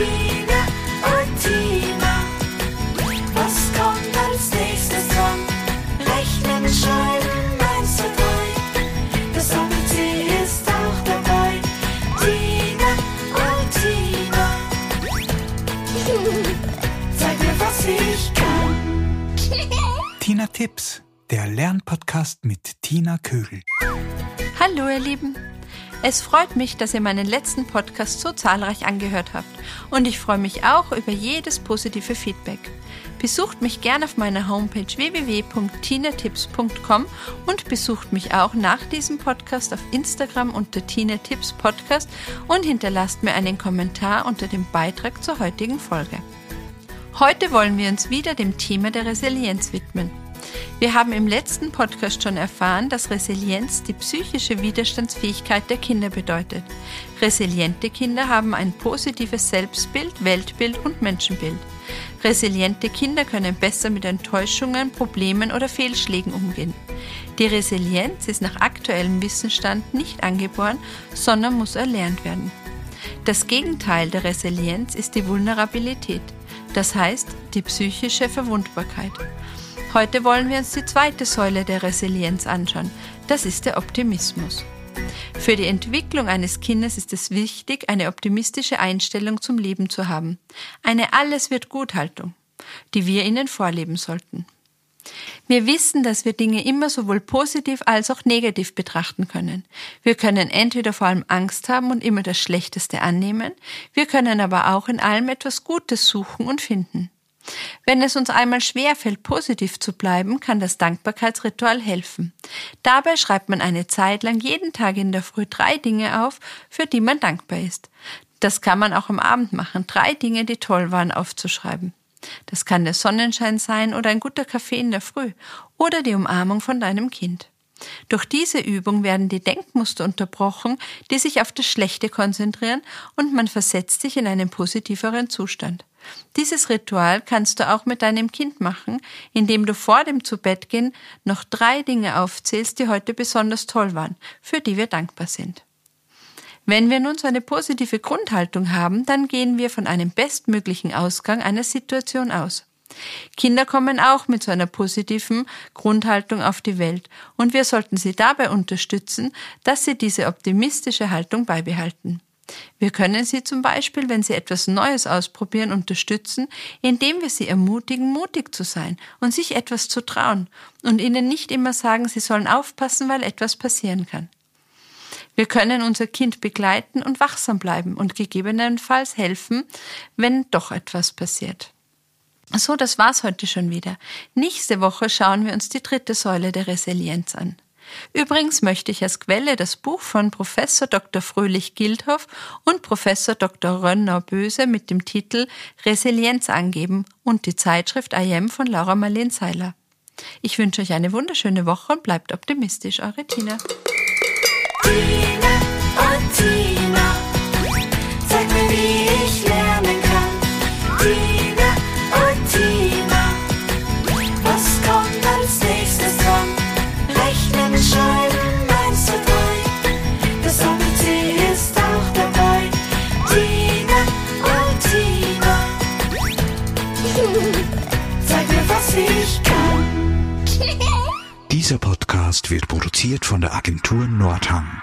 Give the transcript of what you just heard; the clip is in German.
Tine und Tina. Was kommt als nächstes dran? Rechnen, schreiben, eins, zwei, drei. Das ABC ist auch dabei. Tina und Tina. Zeig mir, was ich kann. Tina Tipps, der Lernpodcast mit Tina Kögel. Hallo, ihr Lieben. Es freut mich, dass ihr meinen letzten Podcast so zahlreich angehört habt und ich freue mich auch über jedes positive Feedback. Besucht mich gerne auf meiner Homepage www.tinatips.com und besucht mich auch nach diesem Podcast auf Instagram unter Tina Tips Podcast und hinterlasst mir einen Kommentar unter dem Beitrag zur heutigen Folge. Heute wollen wir uns wieder dem Thema der Resilienz widmen. Wir haben im letzten Podcast schon erfahren, dass Resilienz die psychische Widerstandsfähigkeit der Kinder bedeutet. Resiliente Kinder haben ein positives Selbstbild, Weltbild und Menschenbild. Resiliente Kinder können besser mit Enttäuschungen, Problemen oder Fehlschlägen umgehen. Die Resilienz ist nach aktuellem Wissensstand nicht angeboren, sondern muss erlernt werden. Das Gegenteil der Resilienz ist die Vulnerabilität, das heißt die psychische Verwundbarkeit. Heute wollen wir uns die zweite Säule der Resilienz anschauen, das ist der Optimismus. Für die Entwicklung eines Kindes ist es wichtig, eine optimistische Einstellung zum Leben zu haben, eine Alles wird gut Haltung, die wir ihnen vorleben sollten. Wir wissen, dass wir Dinge immer sowohl positiv als auch negativ betrachten können. Wir können entweder vor allem Angst haben und immer das Schlechteste annehmen, wir können aber auch in allem etwas Gutes suchen und finden. Wenn es uns einmal schwerfällt, positiv zu bleiben, kann das Dankbarkeitsritual helfen. Dabei schreibt man eine Zeit lang jeden Tag in der Früh drei Dinge auf, für die man dankbar ist. Das kann man auch am Abend machen, drei Dinge, die toll waren, aufzuschreiben. Das kann der Sonnenschein sein oder ein guter Kaffee in der Früh oder die Umarmung von deinem Kind. Durch diese Übung werden die Denkmuster unterbrochen, die sich auf das Schlechte konzentrieren und man versetzt sich in einen positiveren Zustand. Dieses Ritual kannst du auch mit deinem Kind machen, indem du vor dem Zubettgehen noch drei Dinge aufzählst, die heute besonders toll waren, für die wir dankbar sind. Wenn wir nun so eine positive Grundhaltung haben, dann gehen wir von einem bestmöglichen Ausgang einer Situation aus. Kinder kommen auch mit so einer positiven Grundhaltung auf die Welt und wir sollten sie dabei unterstützen, dass sie diese optimistische Haltung beibehalten. Wir können sie zum Beispiel, wenn sie etwas Neues ausprobieren, unterstützen, indem wir sie ermutigen, mutig zu sein und sich etwas zu trauen und ihnen nicht immer sagen, sie sollen aufpassen, weil etwas passieren kann. Wir können unser Kind begleiten und wachsam bleiben und gegebenenfalls helfen, wenn doch etwas passiert. So, das war's heute schon wieder. Nächste Woche schauen wir uns die dritte Säule der Resilienz an. Übrigens möchte ich als Quelle das Buch von Professor Dr. Fröhlich Gildhoff und Professor Dr. Rönnau Böse mit dem Titel Resilienz angeben und die Zeitschrift IM von Laura Marlene Seiler. Ich wünsche euch eine wunderschöne Woche und bleibt optimistisch. Eure Tina. Tina und Tina, zeig mir, wie ich zeig mir, was ich kann. Dieser Podcast wird produziert von der Agentur Nordhang.